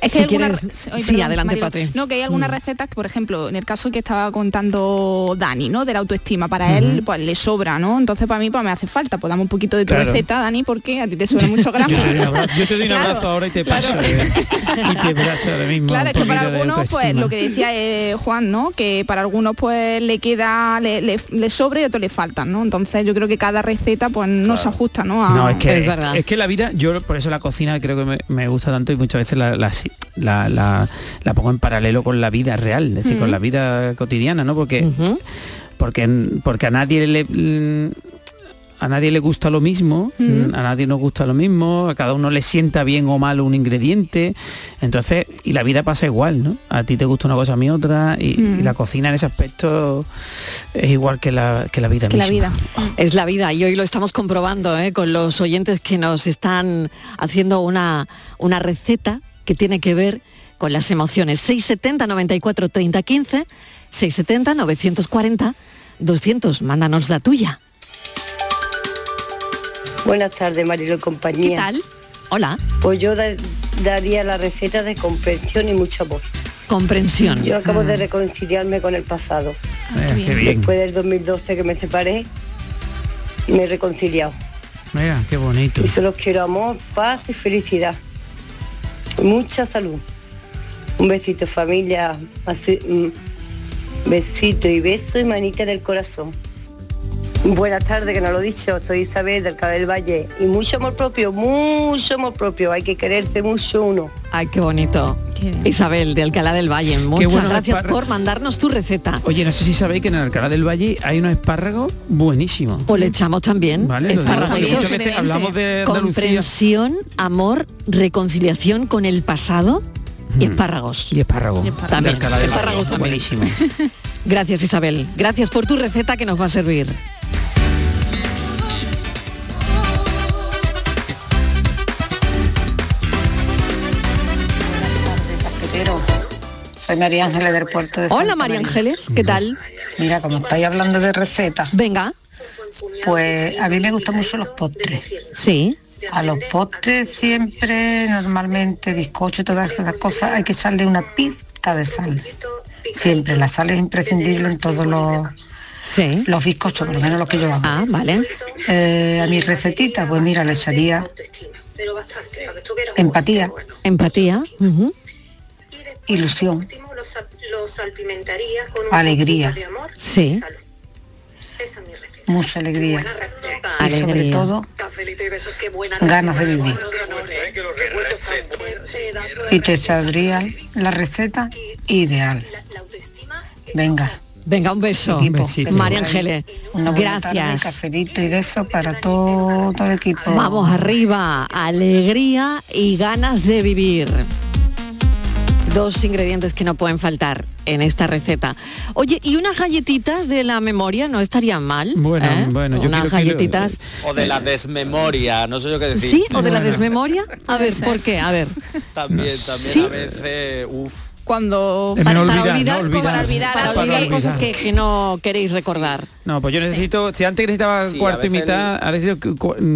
Es Si que hay algunas quieres- ay, sí, perdón, adelante, Marilo. Patri. No, que hay algunas Mm. recetas que, por ejemplo, en el caso que estaba contando Dani, ¿no? De la autoestima, para él pues le sobra, ¿no? Entonces para mí pues me hace falta. Pues dame un poquito de tu Claro. receta, Dani, porque a ti te sobra mucho gramo. Yo te doy un abrazo, yo te doy un Claro, abrazo ahora y te claro. paso. eh, y te abrazo ahora mismo. Claro, es que para algunos, pues lo que decía eh, Juan, ¿no? Que para algunos pues le queda, le, le, le sobra y otros le faltan, ¿no? Entonces yo creo que cada receta pues no se ajusta, ¿no? A- No, es que, es, que la vida, yo por eso la cocina creo que me, me gusta tanto y muchas veces la, la, la- pongo en paralelo con la vida real, es decir, con la vida cotidiana, ¿no? Porque, porque, porque a nadie le a nadie le gusta lo mismo, Mm. a nadie nos gusta lo mismo, a cada uno le sienta bien o mal un ingrediente, entonces, y la vida pasa igual, ¿no? A ti te gusta una cosa, a mí otra, y, Mm. y la cocina en ese aspecto es igual que la, que la vida misma. Es la vida y hoy lo estamos comprobando ¿eh? con los oyentes que nos están haciendo una, una receta que tiene que ver con las emociones. 670 94 30 15, 670 940 200. Mándanos la tuya. Buenas tardes, Marilo y compañía. ¿Qué tal? Hola. Pues yo da- daría la receta de comprensión y mucho amor. Comprensión. Yo acabo de Mm. reconciliarme con el pasado. Eh, qué bien. Después del 2012 que me separé, me he reconciliado. Mira, qué bonito. Y solo quiero amor, paz y felicidad. Mucha salud. Un besito familia, así, mm, besito y beso y manita del corazón. Buenas tardes, que no lo he dicho, soy Isabel del Cabo del Valle. Y mucho amor propio, mucho amor propio, hay que quererse mucho uno. Ay, qué bonito. Isabel de Alcalá del Valle. Muchas gracias por mandarnos tu receta. Oye, no sé si sabéis que en Alcalá del Valle hay unos espárragos buenísimos. O le echamos también Vale, hablamos de. Comprensión, amor, reconciliación con el pasado y espárragos. Y espárragos. También. De. Espárragos también. Buenísimo. Gracias Isabel. Gracias por tu receta que nos va a servir. Soy María Ángeles del puerto de Hola Santa María. Ángeles, ¿qué tal? Mira, como estáis hablando de recetas. Venga. Pues a mí me gustan mucho los postres. Sí. A los postres siempre, normalmente, bizcocho, todas esas cosas, hay que echarle una pizca de sal. Siempre, la sal es imprescindible en todos los, los bizcochos, por lo menos los que yo hago. Ah, vale. Eh, a mi recetita, pues mira, le echaría empatía, Empatía. ilusión, Lo salpimentaría con alegría, Sí. Mucha alegría y sobre todo ganas de vivir. Y te saldría la receta ideal. Venga. Venga, un beso. María Ángeles. Gracias. cafelito y beso para todo el equipo. Vamos arriba, alegría y ganas de vivir. Dos ingredientes que no pueden faltar en esta receta. Oye, ¿y unas galletitas de la memoria no estarían mal? Bueno, ¿Eh? bueno, yo unas quiero- quiero- galletitas. O de la desmemoria, no sé yo qué decir. ¿Sí? ¿O de la desmemoria? A ver, ¿por qué? A ver. También, también Sí. a veces, uff. Cuando Es Para, olvidar, olvidar, no cosas, olvidar. para Para olvidar olvidar. cosas que, que no queréis recordar. No, pues yo necesito, si antes necesitaba Sí, cuarto y mitad, ahora necesito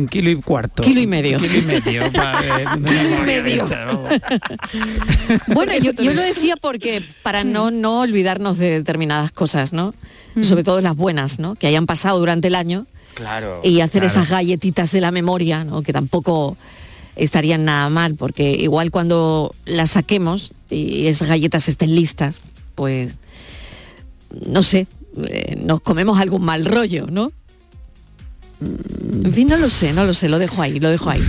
kilo y cuarto. Kilo y medio. Kilo y medio. ver, Kilo y medio. Bueno, yo, yo lo decía porque para no, no olvidarnos de determinadas cosas, ¿no? Sobre todo las buenas, ¿no? Que hayan pasado durante el año Claro. y hacer claro. esas galletitas de la memoria, ¿no? Que tampoco estarían nada mal, porque igual cuando las saquemos y esas galletas estén listas, pues, no sé, eh, nos comemos algún mal rollo, ¿no? En fin, no lo sé, no lo sé, lo dejo ahí, lo dejo ahí.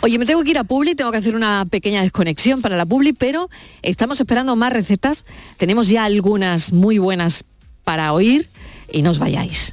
Oye, me tengo que ir a Publi, tengo que hacer una pequeña desconexión para la Publi, pero estamos esperando más recetas. Tenemos ya algunas muy buenas para oír y no os vayáis.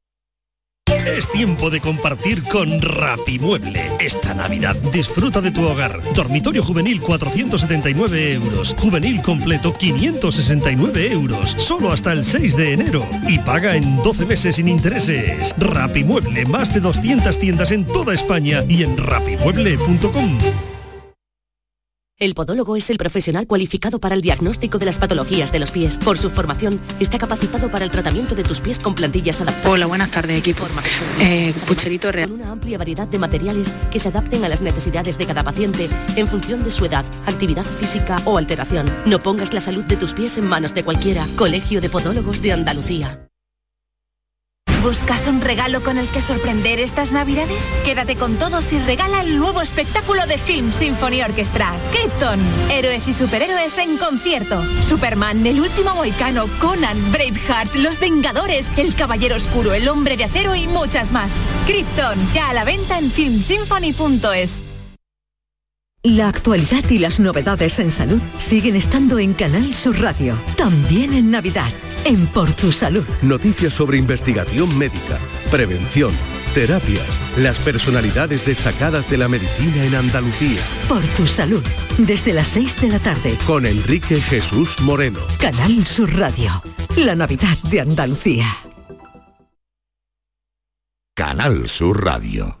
Es tiempo de compartir con Rapimueble. Esta Navidad disfruta de tu hogar. Dormitorio juvenil 479 euros. Juvenil completo 569 euros. Solo hasta el 6 de enero. Y paga en 12 meses sin intereses. Rapimueble, más de 200 tiendas en toda España y en rapimueble.com. El podólogo es el profesional cualificado para el diagnóstico de las patologías de los pies. Por su formación, está capacitado para el tratamiento de tus pies con plantillas adaptadas. Hola, buenas tardes, equipo. Eh, Pucherito Real. Con una amplia variedad de materiales que se adapten a las necesidades de cada paciente en función de su edad, actividad física o alteración. No pongas la salud de tus pies en manos de cualquiera. Colegio de Podólogos de Andalucía. ¿Buscas un regalo con el que sorprender estas navidades? Quédate con todos y regala el nuevo espectáculo de Film Symphony Orchestra, Krypton. Héroes y superhéroes en concierto. Superman, el último moicano, Conan, Braveheart, Los Vengadores, El Caballero Oscuro, El Hombre de Acero y muchas más. Krypton, ya a la venta en filmsymphony.es. La actualidad y las novedades en salud siguen estando en Canal Sur Radio, también en Navidad, en Por Tu Salud. Noticias sobre investigación médica, prevención, terapias, las personalidades destacadas de la medicina en Andalucía. Por Tu Salud, desde las 6 de la tarde, Con Enrique Jesús Moreno. Canal Sur Radio, la Navidad de Andalucía. Canal Sur Radio.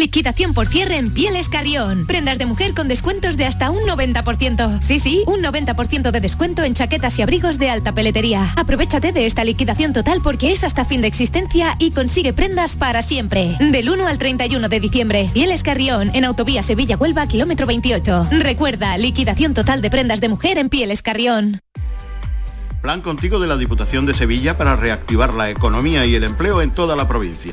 Liquidación por cierre en Pieles Carrión. Prendas de mujer con descuentos de hasta un 90%. Sí, sí, un 90% de descuento en chaquetas y abrigos de alta peletería. Aprovechate de esta liquidación total porque es hasta fin de existencia y consigue prendas para siempre. Del 1 al 31 de diciembre. Pieles Carrión, en Autovía Sevilla-Huelva, kilómetro 28. Recuerda, liquidación total de prendas de mujer en Pieles Carrión. Plan contigo de la Diputación de Sevilla para reactivar la economía y el empleo en toda la provincia.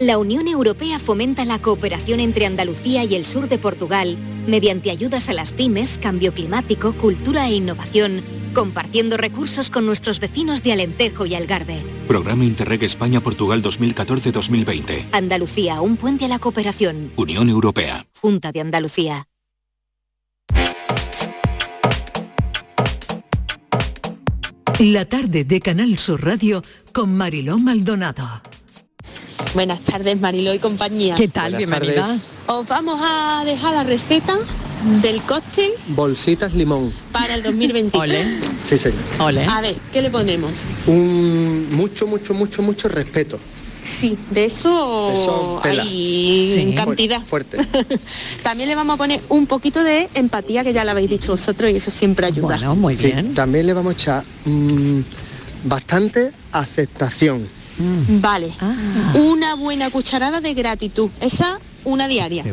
La Unión Europea fomenta la cooperación entre Andalucía y el sur de Portugal mediante ayudas a las pymes, cambio climático, cultura e innovación, compartiendo recursos con nuestros vecinos de Alentejo y Algarve. Programa Interreg España-Portugal 2014-2020. Andalucía, un puente a la cooperación. Unión Europea. Junta de Andalucía. La tarde de Canal Sur Radio con Mariló Maldonado. Buenas tardes, Mariló y compañía. ¿Qué tal? Buenas Bienvenida. tardes. Os vamos a dejar la receta del cóctel Bolsitas limón. para el 2021. Sí, señor. A ver, ¿qué le ponemos? Un mucho, mucho, mucho, mucho respeto. Sí, de eso, Eso hay Sí. en cantidad. Fuerte. También le vamos a poner un poquito de empatía, que ya lo habéis dicho vosotros, y eso siempre ayuda. Bueno, muy Sí, También le vamos a echar mm, bastante aceptación. Vale. Una buena cucharada de gratitud. Esa, una diaria.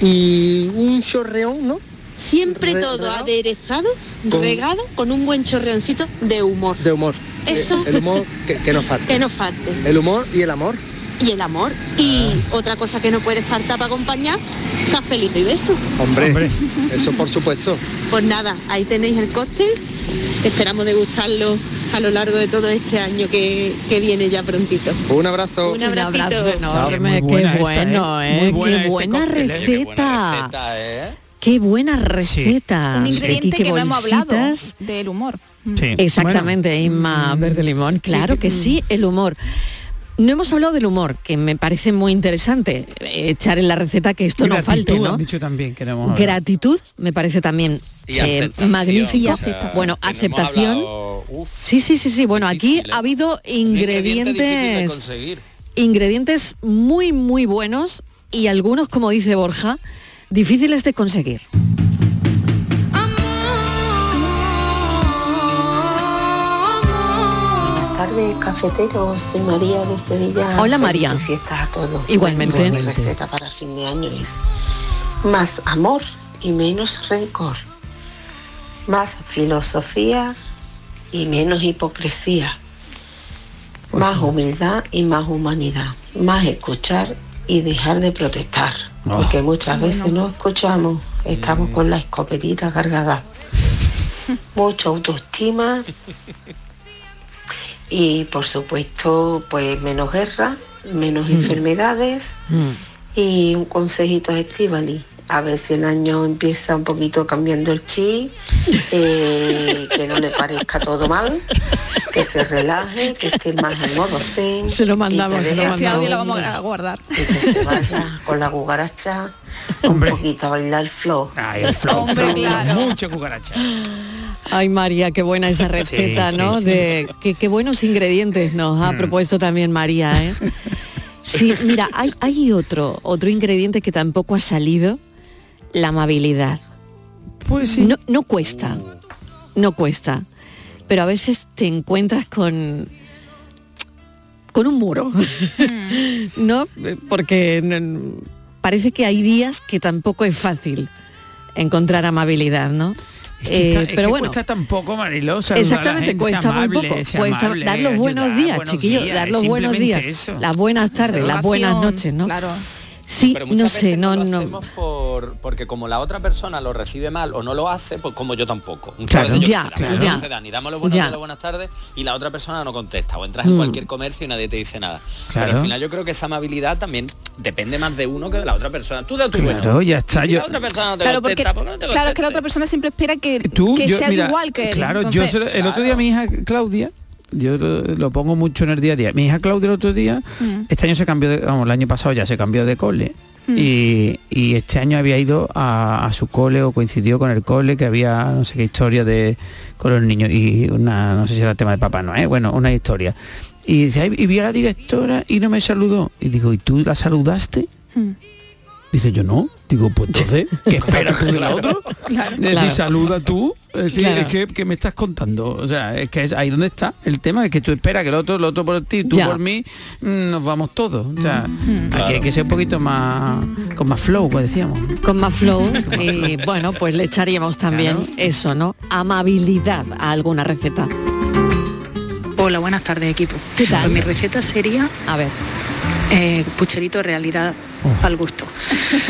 Y un chorreón, ¿no? Siempre Re- todo regado. aderezado, Con- regado, con un buen chorreoncito de humor. De humor. Eso- El humor que, que no falte. Que no falte. El humor y el amor. Y el amor. Y otra cosa que no puede faltar para acompañar, cafelito y beso. Hombre, eso por supuesto. Pues nada, ahí tenéis el cóctel. Esperamos degustarlo a lo largo de todo este año que, que viene ya prontito. Un abrazo. Un abracito. abrazo enorme, qué bueno, ¿eh? ¿eh? Muy buena qué este buena ¿eh? receta. ¿eh? Qué buena receta. Un ingrediente Aquí, qué que no hemos hablado del humor. Exactamente, Inma Verde Limón. Claro que sí, el humor. No hemos hablado del humor, que me parece muy interesante eh, echar en la receta que esto no falte, ¿no? han dicho también que no hemos hablado. Gratitud me parece también eh, aceptación, magnífica. o sea, bueno, no aceptación. Uf, sí, sí, sí, sí. Bueno, aquí ha habido ingredientes, ingredientes muy, muy buenos y algunos, como dice Borja, difíciles de conseguir. Buenas tardes, cafeteros. Soy María de Sevilla. Hola, María. fiestas a todos. Igualmente. Bueno, mi receta para fin de año es más amor y menos rencor. Más filosofía y menos hipocresía. Más humildad y más humanidad. Más escuchar y dejar de protestar. Porque muchas veces no escuchamos. Estamos con la escopetita cargada. Mucha autoestima y por supuesto pues menos guerra, menos enfermedades y un consejito a Estivali. A ver si el año empieza un poquito cambiando el chi, eh, que no le parezca todo mal, que se relaje, que esté más en modo zen. Se lo mandamos, que se lo Este lo vamos a guardar. y que se vaya con la cucaracha un poquito a bailar flow. Ay, el flow, Hombre, flow, claro. mucha cucaracha. Ay María, qué buena esa receta, sí, ¿no? sí. De qué, qué buenos ingredientes nos ha Mm. propuesto también María, ¿eh? Sí, mira, hay, hay otro, otro ingrediente que tampoco ha salido, la amabilidad. Pues sí. No, no cuesta, no cuesta. Pero a veces te encuentras con con un muro. ¿No? Porque mm, parece que hay días que tampoco es fácil encontrar amabilidad, ¿no? Es que está- Eh, es pero que bueno, cuesta tampoco, Mariló, Exactamente, cuesta muy poco. Cuesta amable, dar los buenos ayudar, días, buenos chiquillos, días, dar los buenos días, eso. las buenas tardes, las buenas noches, ¿no? Claro. Sí, Pero no muchas sé, veces no, lo no. hacemos por, porque como la otra persona lo recibe mal o no lo hace, pues como yo tampoco. Muchas Claro. veces yo Ya, la ya. no se dan, y damos los buenos Ya. buenas tardes y la otra persona no contesta. O entras en Mm. cualquier comercio y nadie te dice nada. Claro. Pero al final yo creo que esa amabilidad también depende más de uno que de la otra persona. Tú da tu Claro, bueno. ya está, si yo- la otra persona no te Claro, porque, contesta, ¿por qué no te claro, es que la otra persona siempre espera que, Tú, que yo, sea mira, igual que él. Claro, yo Entonces- lo- el otro día mi hija Claudia, yo lo, lo pongo mucho en el día a día. Mi hija Claudia el otro día, Mm. este año se cambió de, vamos, el año pasado ya se cambió de cole. Mm. Y, y este año había ido a, a su cole o coincidió con el cole que había no sé qué historia de con los niños y una no sé si era el tema de Papá Noel bueno una historia y dice "Ay, y vi a la directora y no me saludó y digo y tú la saludaste Mm. Dice yo no. Digo, pues entonces, ¿qué esperas tú de la otra? Claro. Es decir, Claro. saluda tú. Es decir, Claro. es que, que me estás contando. O sea, es que es ahí donde está el tema, es que tú esperas que el otro, el otro por ti, tú Ya. por mí, mm, nos vamos todos. O sea, aquí Claro. hay que ser un poquito más con más flow, pues decíamos. con más flow y bueno, pues le echaríamos también Claro. eso, ¿no? Amabilidad a alguna receta. Hola, buenas tardes equipo. ¿Qué tal? Pues mi receta sería A ver, eh, pucherito de realidad al gusto.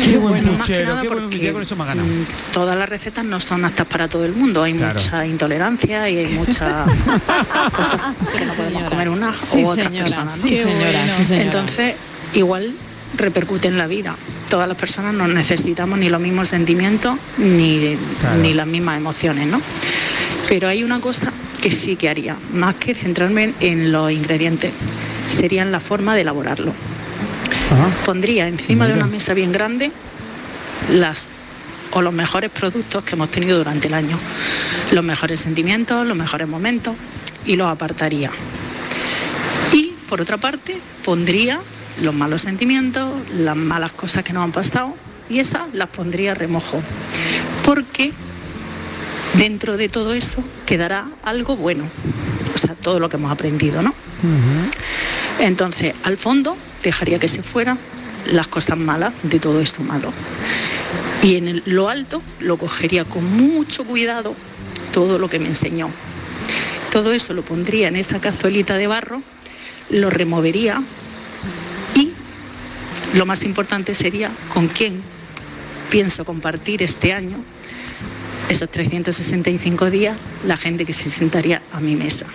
Qué buen Más que puchero, nada qué buen porque, ya con eso me ha ganado. mm, Todas las recetas no son aptas para todo el mundo. Hay Claro. mucha intolerancia y hay muchas cosas que no podemos comer unas Sí, o otras señora. personas. ¿no? Sí, señora. Sí, señora. Entonces, igual repercute en la vida. Todas las personas no necesitamos ni los mismos sentimientos ni, Claro. ni las mismas emociones, ¿no? Pero hay una cosa que sí que haría, más que centrarme en los ingredientes, sería en la forma de elaborarlo. Pondría encima de una mesa bien grande las o los mejores productos que hemos tenido durante el año, los mejores sentimientos, los mejores momentos y los apartaría. Y por otra parte pondría los malos sentimientos, las malas cosas que nos han pasado y esas las pondría a remojo. Porque dentro de todo eso quedará algo bueno. O sea, todo lo que hemos aprendido, ¿no? Entonces, al fondo dejaría que se fueran las cosas malas de todo esto malo. Y en lo alto lo cogería con mucho cuidado todo lo que me enseñó. Todo eso lo pondría en esa cazuelita de barro, lo removería y lo más importante sería con quién pienso compartir este año esos 365 días la gente que se sentaría a mi mesa.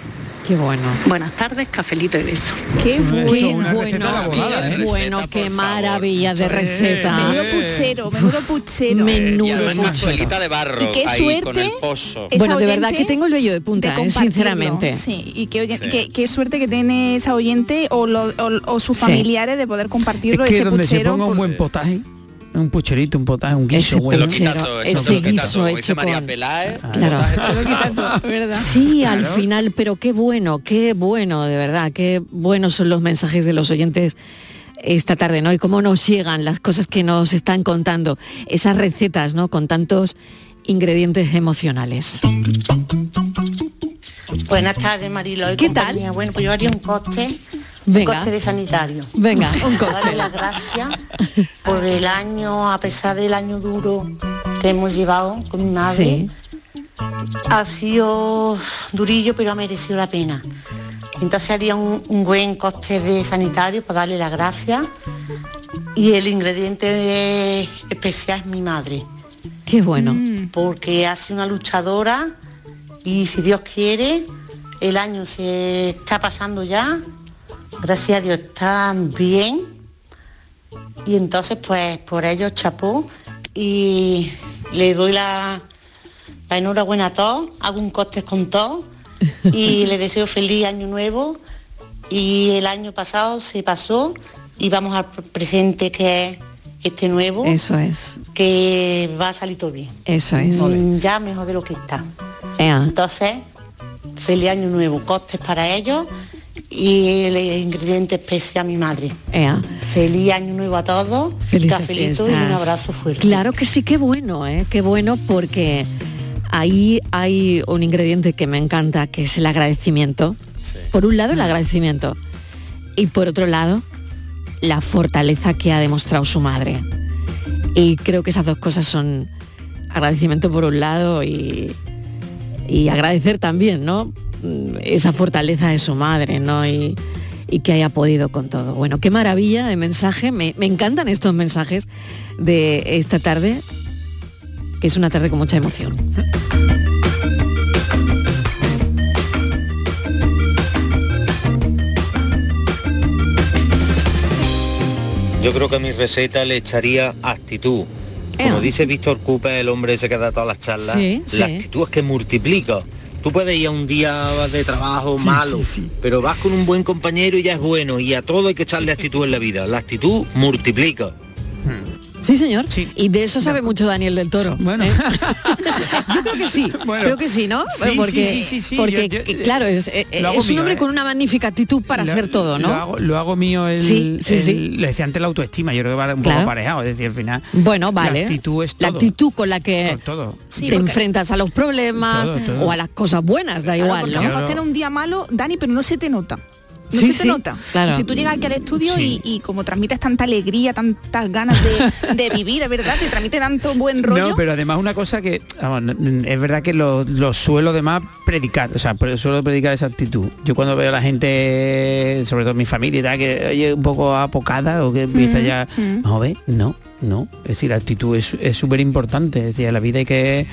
Qué bueno. Buenas tardes, cafelito y beso. Qué Qué bueno. bueno, qué bueno, qué maravilla de receta. Menudo puchero, menudo puchero. Menudo puchero. de barro, Y qué ahí con suerte el pozo. Bueno, de verdad que tengo el vello de punta, de ¿eh? sinceramente. Sí, y qué, oye- qué- qué suerte que tiene esa oyente o, lo- o- o sus Sí. familiares de poder compartirlo es que ese donde se puchero. ponga un buen potaje, un pucherito, un potaje, un guiso Ese bueno. puchero, ese guiso hecho María con- Peláez, Claro. ¿verdad? Sí, al Claro. final, pero qué bueno, qué bueno, de verdad, qué buenos son los mensajes de los oyentes esta tarde, ¿no? Y cómo nos llegan las cosas que nos están contando, esas recetas, ¿no? Con tantos ingredientes emocionales. Buenas tardes, Marilo. y ¿Qué compañía. Bueno, pues yo haría un coste, Venga. un coste de sanitario. Venga, un Para coste. Darle las gracias por el año, a pesar del año duro que hemos llevado con mi madre. Ha sido durillo, pero ha merecido la pena. Entonces haría un, un buen coste de sanitario para darle las gracias. Y el ingrediente especial es mi madre. Qué bueno. porque ha sido una luchadora y si Dios quiere, el año se está pasando ya, gracias a Dios está bien. Y entonces pues por ello chapó. Y le doy la, la enhorabuena a todos, hago un coste con todos. Y le deseo feliz año nuevo. Y el año pasado se pasó y vamos al presente que es este nuevo Eso es, que va a salir todo bien. eso es. Mm, Ya mejor de lo que está. Ea. Entonces, feliz año nuevo, costes para ellos y el ingrediente especial a mi madre. Ea. Feliz año nuevo a todos, Felices cafelito y un abrazo fuerte. Claro que sí, qué bueno, ¿eh? qué bueno porque ahí hay un ingrediente que me encanta, que es el agradecimiento. Por un lado el agradecimiento y por otro lado la fortaleza que ha demostrado su madre. Y creo que esas dos cosas son agradecimiento por un lado y, y agradecer también, ¿no? Mm, Esa fortaleza de su madre, ¿no? Y, y que haya podido con todo. Bueno, qué maravilla de mensaje. Me, me encantan estos mensajes de esta tarde, que es una tarde con mucha emoción. Yo creo que a mi receta le echaría actitud. Como dice Víctor Cooper, el hombre ese que da todas las charlas, Sí, la sí. actitud es que multiplica. Tú puedes ir a un día de trabajo malo, pero vas con un buen compañero y ya es bueno. Y a todo hay que echarle actitud en la vida. La actitud multiplica. Sí, señor. Y de eso sabe mucho Daniel del Toro. Bueno. yo creo que sí. Bueno. creo que sí, ¿no? Sí, porque, sí, sí, sí, porque, yo- yo- claro, es, eh, hago es un mío, hombre ¿eh? con una magnífica actitud para Lo- hacer todo, ¿no? Lo hago, lo hago mío el, Sí, sí, el- sí. le decía antes la autoestima, yo creo que va un Claro. poco aparejado, es decir, al final. Bueno, vale. La actitud es La todo. actitud con la que todo. te enfrentas a los problemas Todo, todo. o a las cosas buenas, da Claro, igual, ¿no? a lo mejor tener un día malo, Dani, pero no se te nota. No Sí, se te sí, nota. claro. Si tú llegas aquí al estudio Sí. y, y como transmites tanta alegría, tantas ganas de, de vivir, es verdad, te transmite tanto buen rollo. No, pero además una cosa que, vamos, es verdad que lo, lo suelo además predicar, o sea, suelo predicar esa actitud. Yo cuando veo a la gente, sobre todo mi familia y tal, que oye un poco apocada o que empieza Mm, ya, mm. vamos a ver, no, no. Es decir, la actitud es es súper importante, es decir, la vida hay que,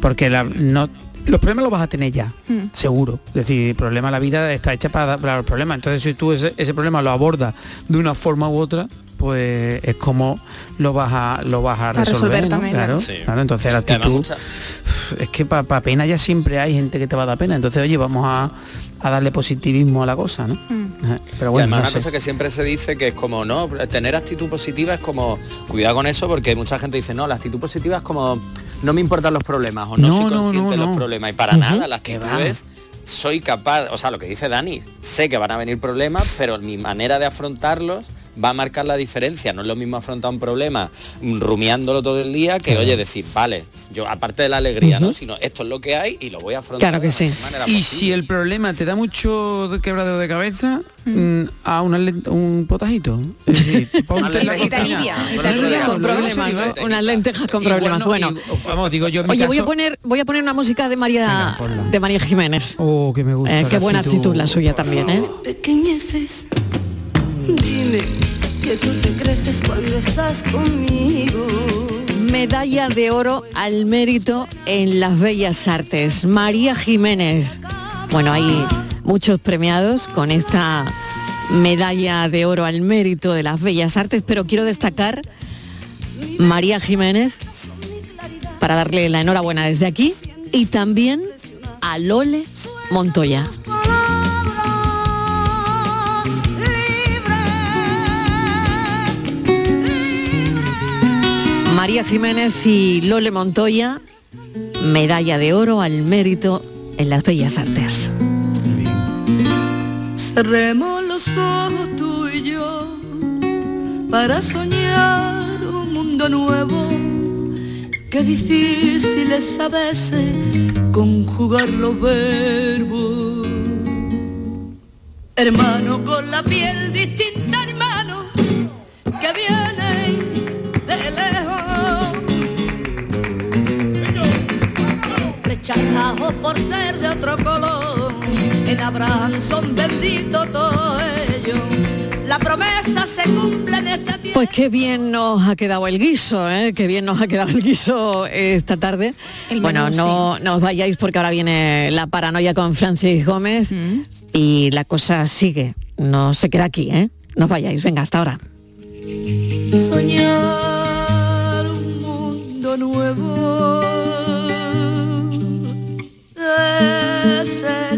porque la, no, los problemas los vas a tener ya, Mm. seguro. Es decir, el problema la vida está hecha para, para los problemas. Entonces si tú ese, ese problema lo abordas de una forma u otra, pues es como lo vas a lo vas a A resolver resolver, ¿no? también, claro, claro. Sí. claro, entonces la Y actitud es que para pena ya siempre hay gente que te va a dar pena entonces oye vamos a, a darle positivismo a la cosa no Ajá. pero y bueno además no una sé. cosa que siempre se dice que es como, no, tener actitud positiva es como, cuidado con eso porque mucha gente dice, no, la actitud positiva es como, no me importan los problemas o no, No, soy consciente no, de los no. problemas. Y para nada, la Que actitud va. es, soy capaz, o sea, lo que dice Dani, sé que van a venir problemas, pero mi manera de afrontarlos va a marcar la diferencia. No es lo mismo afrontar un problema rumiándolo todo el día que, oye, decir, vale, yo aparte de la alegría, ¿no? Sino esto es lo que hay y lo voy a afrontar. Claro que de sí. manera Y posible. si el problema te da mucho de quebradero de cabeza, mm, a una un potajito. Ponte la alivia, con problemas, ¿no? Unas lentejas con problemas. no, bueno, y- vamos, digo yo en mi oye, voy a poner voy a poner una música de María de María Jiménez. Oh, que me gusta. Eh, qué buena actitud la suya también, ¿eh? Pequeñeces, dime que tú te creces cuando estás conmigo. Medalla de oro al mérito en las bellas artes. María Jiménez. Bueno, hay muchos premiados con esta medalla de oro al mérito de las bellas artes, pero quiero destacar María Jiménez para darle la enhorabuena desde aquí y también a Lole Montoya. María Jiménez y Lole Montoya, medalla de oro al mérito en las bellas artes. Cerremos los ojos tú y yo para soñar un mundo nuevo. Qué difícil es a veces conjugar los verbos. Hermano con la piel distinta, hermano, que viene de lejos. Rechazados por ser de otro color, en Abraham son benditos todos ellos. La promesa se cumple en esta tierra. Pues qué bien nos ha quedado el guiso, ¿eh? qué bien nos ha quedado el guiso esta tarde. El bueno, menú, no, no os vayáis porque ahora viene la paranoia con Francis Gómez y la cosa sigue. No se queda aquí, ¿eh? No os vayáis, venga, hasta ahora. Soñar mundo nuevo. Ese